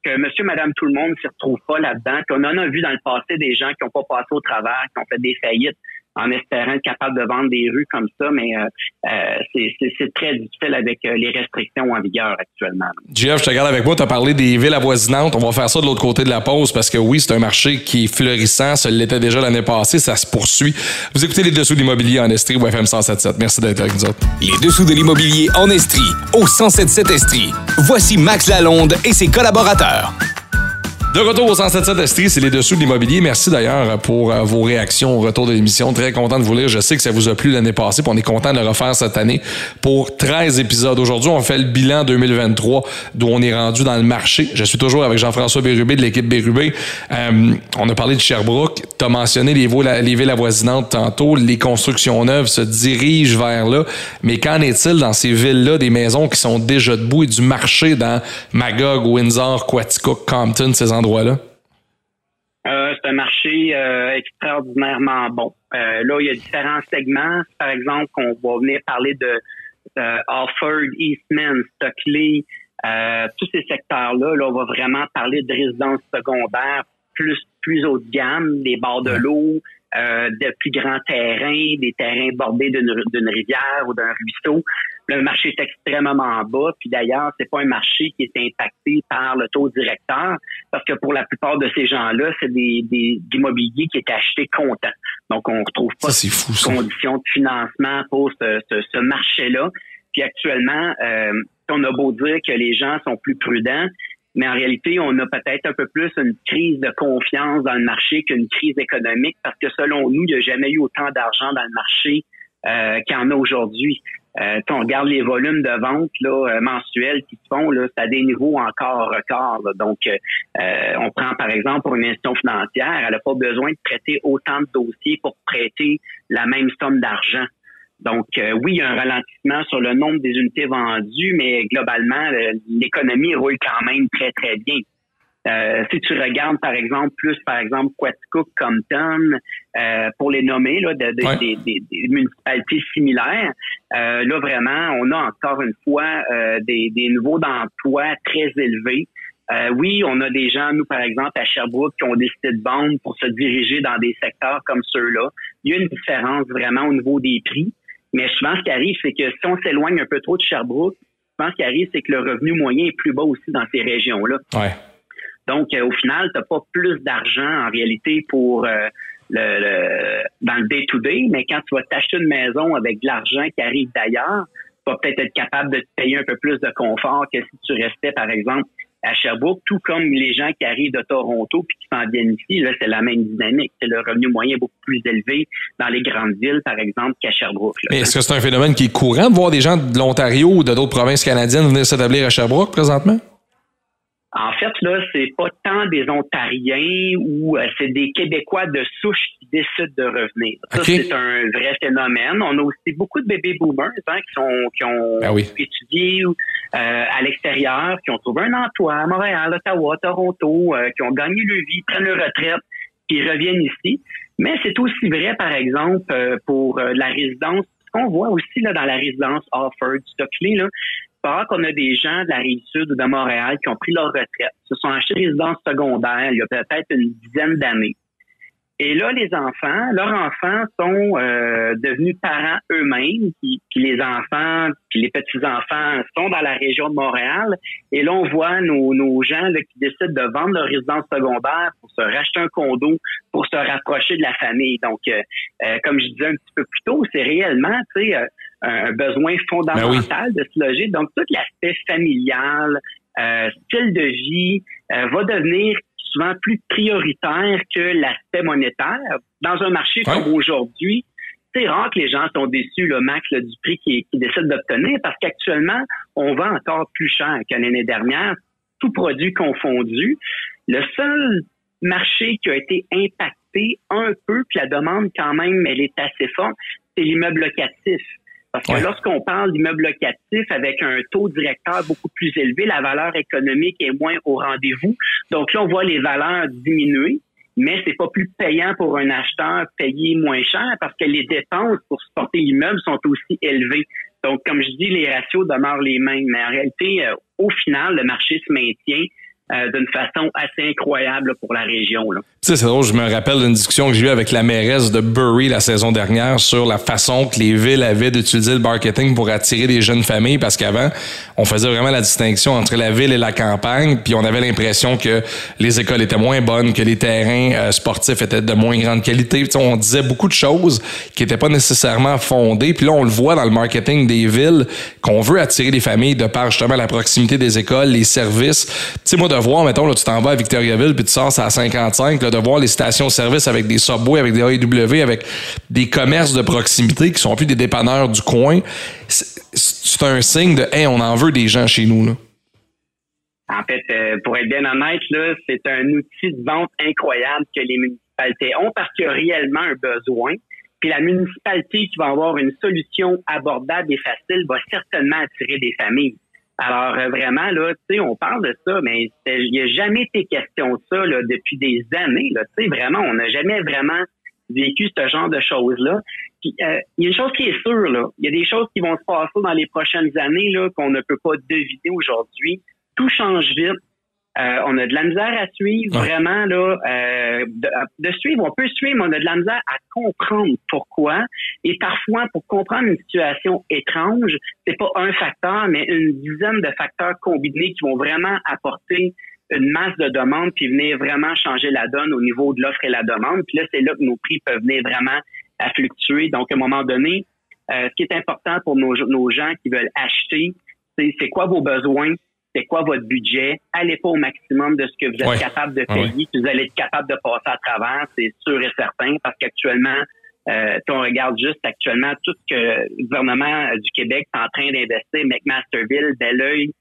que monsieur, madame, tout le monde se retrouve pas là-dedans. Puis on en a vu dans le passé des gens qui n'ont pas passé au travers, qui ont fait des faillites en espérant être capable de vendre des rues comme ça, mais euh, euh c'est très difficile avec euh, les restrictions en vigueur actuellement. Jeff, je te regarde avec moi, tu as parlé des villes avoisinantes. On va faire ça de l'autre côté de la pause parce que oui, c'est un marché qui est florissant. Ça l'était déjà l'année passée, ça se poursuit. Vous écoutez les dessous de l'immobilier en Estrie ou FM 177. Merci d'être avec nous autres. Les dessous de l'immobilier en Estrie, au 177 Estrie. Voici Max Lalonde et ses collaborateurs. De retour au 177 Estrie, c'est les dessous de l'immobilier. Merci d'ailleurs pour euh, vos réactions au retour de l'émission. Très content de vous lire. Je sais que ça vous a plu l'année passée, puis on est content de le refaire cette année pour 13 épisodes. Aujourd'hui, on fait le bilan 2023 d'où on est rendu dans le marché. Je suis toujours avec Jean-François Bérubé de l'équipe Bérubé. Euh, on a parlé de Sherbrooke. Tu as mentionné les, les villes avoisinantes tantôt. Les constructions neuves se dirigent vers là. Mais qu'en est-il dans ces villes-là des maisons qui sont déjà debout et du marché dans Magog, Windsor, Quaticook, Compton, ces endroits euh, c'est un marché euh, extraordinairement bon. Euh, là, il y a différents segments. Par exemple, on va venir parler de Alford, Eastman, Stockley, tous ces secteurs-là. Là, on va vraiment parler de résidences secondaires plus plus haut de gamme, des bords de l'eau, euh, de plus grands terrains, des terrains bordés d'une rivière ou d'un ruisseau. Le marché est extrêmement bas. Puis d'ailleurs, c'est pas un marché qui est impacté par le taux directeur, parce que pour la plupart de ces gens-là, c'est des, des immobiliers qui est acheté comptant. Donc, on retrouve pas de conditions de financement pour ce, ce, marché-là. Puis actuellement, euh, on a beau dire que les gens sont plus prudents, mais en réalité, on a peut-être un peu plus une crise de confiance dans le marché qu'une crise économique parce que selon nous, il n'y a jamais eu autant d'argent dans le marché euh, qu'il y en a aujourd'hui. Euh, on regarde les volumes de vente là, euh, mensuels qui se font, là, c'est à des niveaux encore records. Donc, euh, on prend par exemple pour une institution financière, elle n'a pas besoin de traiter autant de dossiers pour prêter la même somme d'argent. Donc, euh, oui, il y a un ralentissement sur le nombre des unités vendues, mais globalement, l'économie roule quand même très, très bien. Euh, si tu regardes, par exemple, plus, par exemple, Quaticook, Compton, euh, pour les nommer, là, de, des, municipalités similaires, euh, là, vraiment, on a encore une fois des, des niveaux d'emploi très élevés. oui, on a des gens, nous, par exemple, à Sherbrooke, qui ont décidé de vendre pour se diriger dans des secteurs comme ceux-là. Il y a une différence vraiment au niveau des prix. Mais souvent, ce qui arrive, c'est que si on s'éloigne un peu trop de Sherbrooke, souvent, ce qui arrive, c'est que le revenu moyen est plus bas aussi dans ces régions-là. Donc, euh, au final, tu n'as pas plus d'argent en réalité pour euh, le, dans le day-to-day, mais quand tu vas t'acheter une maison avec de l'argent qui arrive d'ailleurs, tu vas peut-être être capable de te payer un peu plus de confort que si tu restais, par exemple, à Sherbrooke, tout comme les gens qui arrivent de Toronto puis qui s'en viennent ici, là, c'est la même dynamique. C'est le revenu moyen beaucoup plus élevé dans les grandes villes, par exemple, qu'à Sherbrooke. Mais est-ce que c'est un phénomène qui est courant de voir des gens de l'Ontario ou de d'autres provinces canadiennes venir s'établir à Sherbrooke présentement? En fait, là, c'est pas tant des Ontariens ou euh, c'est des Québécois de souche qui décident de revenir. Ça, c'est un vrai phénomène. On a aussi beaucoup de bébés boomers hein, qui, sont, qui ont ben étudié euh, à l'extérieur, qui ont trouvé un emploi à Montréal, Ottawa, Toronto, euh, qui ont gagné leur vie, prennent leur retraite, qui reviennent ici. Mais c'est aussi vrai, par exemple, pour la résidence. Ce qu'on voit aussi là dans la résidence Offord, Stockley, là, pas qu'on a des gens de la rive sud ou de Montréal qui ont pris leur retraite, se sont achetés résidence secondaire il y a peut-être une dizaine d'années. Et là, les enfants, leurs enfants sont euh, devenus parents eux-mêmes, puis, les enfants, puis les petits-enfants sont dans la région de Montréal. Et là, on voit nos, gens qui décident de vendre leur résidence secondaire pour se racheter un condo, pour se rapprocher de la famille. Donc, euh, euh, comme je disais un petit peu plus tôt, c'est réellement, tu sais, un besoin fondamental ben de se loger. Donc, tout l'aspect familial, style de vie va devenir souvent plus prioritaire que l'aspect monétaire. Dans un marché comme aujourd'hui, c'est rare que les gens sont déçus, le max du prix qu'ils décident d'obtenir, parce qu'actuellement, on vend encore plus cher que l'année dernière, tout produit confondu. Le seul marché qui a été impacté un peu, puis la demande quand même, elle est assez forte, c'est l'immeuble locatif. Parce que lorsqu'on parle d'immeuble locatif avec un taux directeur beaucoup plus élevé, la valeur économique est moins au rendez-vous. Donc là, on voit les valeurs diminuer, mais c'est pas plus payant pour un acheteur payer moins cher parce que les dépenses pour supporter l'immeuble sont aussi élevées. Donc, comme je dis, les ratios demeurent les mêmes. Mais en réalité, euh, au final, le marché se maintient euh, d'une façon assez incroyable pour la région. Là. Sais, c'est drôle, je me rappelle d'une discussion que j'ai eue avec la mairesse de Bury la saison dernière sur la façon que les villes avaient d'utiliser le marketing pour attirer des jeunes familles parce qu'avant, on faisait vraiment la distinction entre la ville et la campagne, puis on avait l'impression que les écoles étaient moins bonnes, que les terrains euh, sportifs étaient de moins grande qualité. Tu sais, on disait beaucoup de choses qui n'étaient pas nécessairement fondées, puis là, on le voit dans le marketing des villes qu'on veut attirer des familles de par justement la proximité des écoles, les services. Tu sais, moi, voir, mettons, là, tu t'en vas à Victoriaville, puis tu sors à 55, là, de voir les stations-service avec des Subway, avec des AEW, avec des commerces de proximité qui sont plus des dépanneurs du coin, c'est un signe de, hey, on en veut des gens chez nous, là. En fait, euh, pour être bien honnête, c'est un outil de vente incroyable que les municipalités ont parce qu'il y a réellement un besoin. Puis la municipalité qui va avoir une solution abordable et facile va certainement attirer des familles. Alors euh, vraiment là, tu sais, on parle de ça, mais il n'y a jamais été question de ça là, depuis des années. Là, tu sais, vraiment, on n'a jamais vraiment vécu ce genre de choses là. Euh, il y a une chose qui est sûre là, il y a des choses qui vont se passer dans les prochaines années là qu'on ne peut pas deviner aujourd'hui. Tout change vite. Euh, on a de la misère à suivre, vraiment là, euh, de, suivre. On peut suivre, mais on a de la misère à comprendre pourquoi. Et parfois, pour comprendre une situation étrange, c'est pas un facteur, mais une dizaine de facteurs combinés qui vont vraiment apporter une masse de demandes puis venir vraiment changer la donne au niveau de l'offre et la demande. Puis là, c'est là que nos prix peuvent venir vraiment à fluctuer. Donc, à un moment donné, euh, ce qui est important pour nos, nos gens qui veulent acheter, c'est quoi vos besoins, c'est quoi votre budget, allez pas au maximum de ce que vous êtes capable de payer, vous allez être capable de passer à travers, c'est sûr et certain, parce qu'actuellement, euh, on regarde juste actuellement tout ce que le gouvernement du Québec est en train d'investir, McMasterville, Belleuil,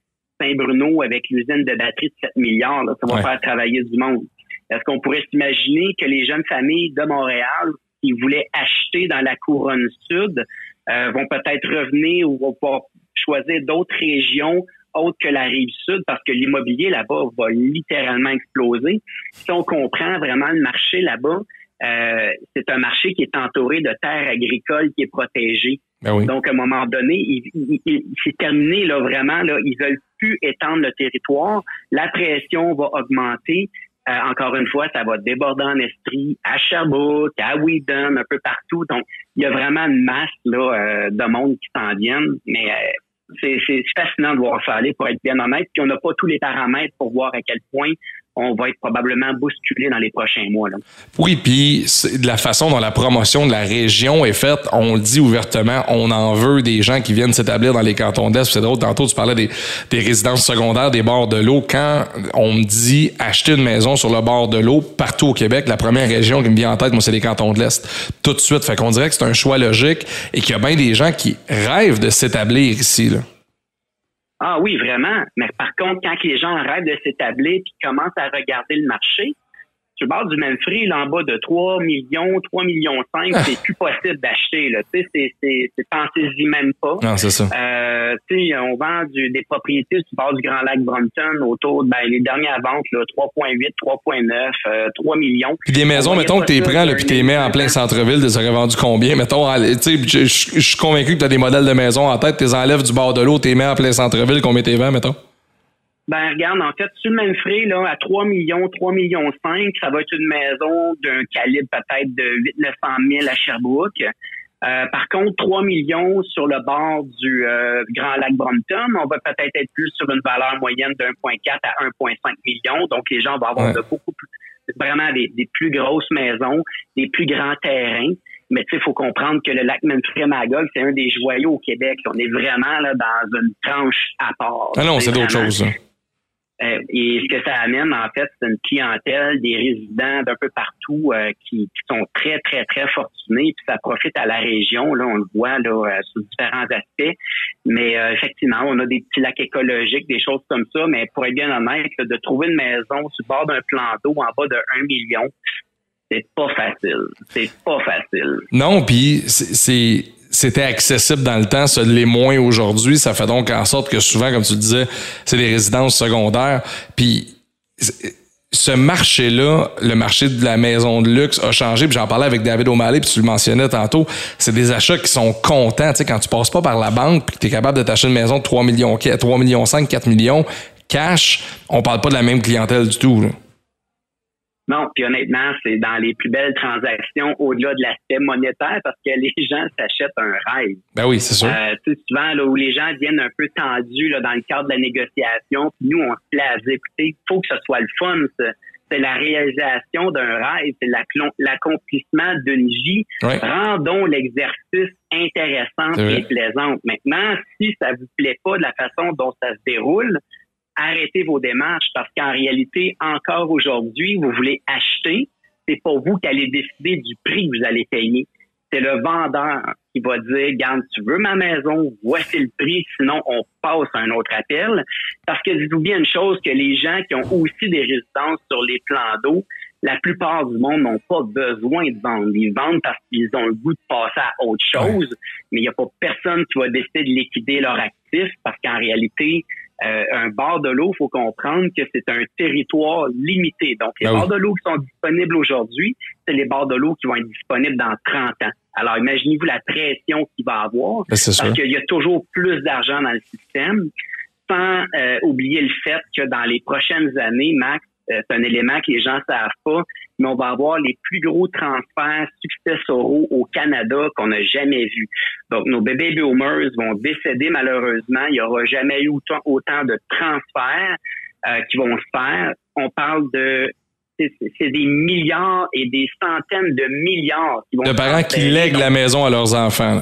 Saint-Bruno, avec l'usine de batterie de 7 milliards, ça va faire travailler du monde. Est-ce qu'on pourrait s'imaginer que les jeunes familles de Montréal qui voulaient acheter dans la couronne sud euh, vont peut-être revenir ou vont pouvoir choisir d'autres régions autre que la rive sud parce que l'immobilier là-bas va littéralement exploser. Si on comprend vraiment le marché là-bas, euh, c'est un marché qui est entouré de terres agricoles qui est protégée. Ben Donc, à un moment donné, il, c'est terminé là vraiment. Là, ils veulent plus étendre le territoire. La pression va augmenter. Euh, encore une fois, ça va déborder en Estrie, à Sherbrooke, à Whedon, un peu partout. Donc, il y a vraiment une masse là, euh, de monde qui s'en viennent. Mais c'est fascinant de voir ça aller, pour être bien honnête. Puis on n'a pas tous les paramètres pour voir à quel point on va être probablement bousculé dans les prochains mois. Là. Oui, puis de la façon dont la promotion de la région est faite, on le dit ouvertement, on en veut des gens qui viennent s'établir dans les cantons d'Est. C'est drôle, tantôt tu parlais des, résidences secondaires, des bords de l'eau. Quand on me dit acheter une maison sur le bord de l'eau partout au Québec, la première région qui me vient en tête, moi, c'est les cantons de l'Est. Tout de suite. Fait qu'on dirait que c'est un choix logique et qu'il y a bien des gens qui rêvent de s'établir ici. Là. Ah oui, vraiment. Mais par contre, quand les gens rêvent de s'établir et commencent à regarder le marché, tu parles du même prix, là, en bas de 3 millions, 3 millions 5, ah. c'est plus possible d'acheter, là. Tu sais, c'est, c'est, y même pas. Non, c'est ça. Euh, euh, tu sais, on vend du, des propriétés sur bord du Grand Lac Brompton autour, ben, les dernières ventes, là, 3,8, 3,9, 3 millions. Puis des maisons, mettons que tu les prends, là, puis tu les mets en plein centre-ville, tu aurais vendu combien? Mettons, tu sais, je suis convaincu que tu as des modèles de maisons en tête, tu les enlèves du bord de l'eau, tu les mets en plein centre-ville, combien tu vends, mettons? Ben, regarde, en fait, sur le même frais, là, à 3 millions, 3 millions 5, ça va être une maison d'un calibre peut-être de 8 900 000 à Sherbrooke. Euh, par contre, 3 millions sur le bord du euh, Grand Lac Brompton, on va peut-être être plus sur une valeur moyenne de 1,4 à 1,5 millions. Donc, les gens vont avoir de beaucoup plus, vraiment des, plus grosses maisons, des plus grands terrains. Mais tu sais, il faut comprendre que le lac Manfred-Magog, c'est un des joyaux au Québec. On est vraiment là dans une tranche à part. Ah non, c'est d'autres choses. Euh, et ce que ça amène, en fait, c'est une clientèle, des résidents d'un peu partout euh, qui, sont très, très, très fortunés. Puis ça profite à la région, là, on le voit là, euh, sous différents aspects. Mais effectivement, on a des petits lacs écologiques, des choses comme ça. Mais pour être bien honnête, de trouver une maison sur le bord d'un plan d'eau en bas de 1 million, c'est pas facile. C'est pas facile. Non, puis c'est c'était accessible dans le temps, ça l'est moins aujourd'hui. Ça fait donc en sorte que souvent, comme tu disais, c'est des résidences secondaires. Puis ce marché-là, le marché de la maison de luxe a changé. Puis j'en parlais avec David O'Malley, puis tu le mentionnais tantôt. C'est des achats qui sont contents. Tu sais, quand tu passes pas par la banque, puis que tu es capable de t'acheter une maison de 3 millions, 3 millions 5, 4 millions, cash, on parle pas de la même clientèle du tout. Non, puis honnêtement, c'est dans les plus belles transactions au-delà de l'aspect monétaire parce que les gens s'achètent un rêve. Ben oui, c'est sûr. Euh, souvent, là, où les gens viennent un peu tendus là, dans le cadre de la négociation, puis nous, on se plaît à dire, écoutez, il faut que ce soit le fun. C'est la réalisation d'un rêve, c'est l'accomplissement d'une vie. Rendons l'exercice intéressant et plaisant. Maintenant, si ça vous plaît pas de la façon dont ça se déroule, arrêtez vos démarches parce qu'en réalité, encore aujourd'hui, vous voulez acheter, c'est pas vous qui allez décider du prix que vous allez payer. C'est le vendeur qui va dire, garde, tu veux ma maison, voici le prix, sinon on passe à un autre appel. Parce que dites-vous bien une chose, que les gens qui ont aussi des résidences sur les plans d'eau, la plupart du monde n'ont pas besoin de vendre. Ils vendent parce qu'ils ont le goût de passer à autre chose, mais il n'y a pas personne qui va décider de liquider leur actif parce qu'en réalité, euh, un bord de l'eau, il faut comprendre que c'est un territoire limité. Donc, les bords de l'eau qui sont disponibles aujourd'hui, c'est les bords de l'eau qui vont être disponibles dans 30 ans. Alors, imaginez-vous la pression qu'il va avoir, ben, parce qu'il y a toujours plus d'argent dans le système, sans euh, oublier le fait que dans les prochaines années, Max, c'est un élément que les gens savent pas, mais on va avoir les plus gros transferts successoraux au Canada qu'on n'a jamais vu. Donc, nos bébés boomers vont décéder malheureusement. Il n'y aura jamais eu autant, autant de transferts euh, qui vont se faire. On parle de c'est des milliards et des centaines de milliards qui vont de parents qui lèguent la maison à leurs enfants.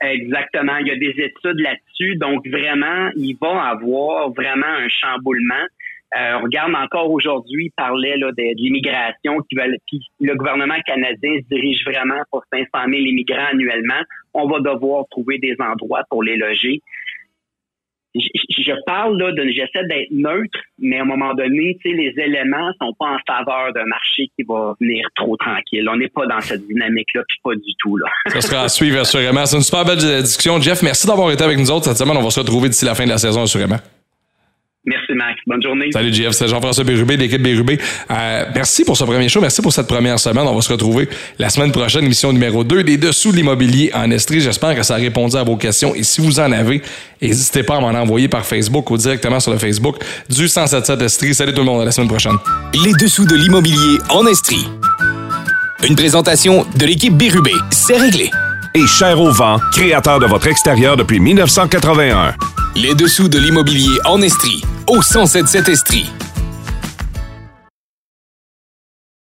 Exactement. Il y a des études là-dessus. Donc, vraiment, il va avoir vraiment un chamboulement. Euh, on regarde encore aujourd'hui, parlait là, de, l'immigration, qui va, le gouvernement canadien se dirige vraiment pour 500 000 immigrants annuellement. On va devoir trouver des endroits pour les loger. Je, parle là de, j'essaie d'être neutre, mais à un moment donné, les éléments sont pas en faveur d'un marché qui va venir trop tranquille. On n'est pas dans cette dynamique-là, puis pas du tout là. Ça sera à suivre assurément. C'est une super belle discussion, Jeff. Merci d'avoir été avec nous autres cette semaine. On va se retrouver d'ici la fin de la saison assurément. Merci, Max. Bonne journée. Salut, Jeff. C'est Jean-François Bérubé, l'équipe Bérubé. Euh, merci pour ce premier show. Merci pour cette première semaine. On va se retrouver la semaine prochaine, émission numéro 2 des Dessous de l'immobilier en Estrie. J'espère que ça a répondu à vos questions. Et si vous en avez, n'hésitez pas à m'en envoyer par Facebook ou directement sur le Facebook du 177 Estrie. Salut tout le monde. À la semaine prochaine. Les Dessous de l'immobilier en Estrie. Une présentation de l'équipe Bérubé. C'est réglé. Et Cher au vent, créateur de votre extérieur depuis 1981. Les dessous de l'immobilier en Estrie, au 1077 Estrie.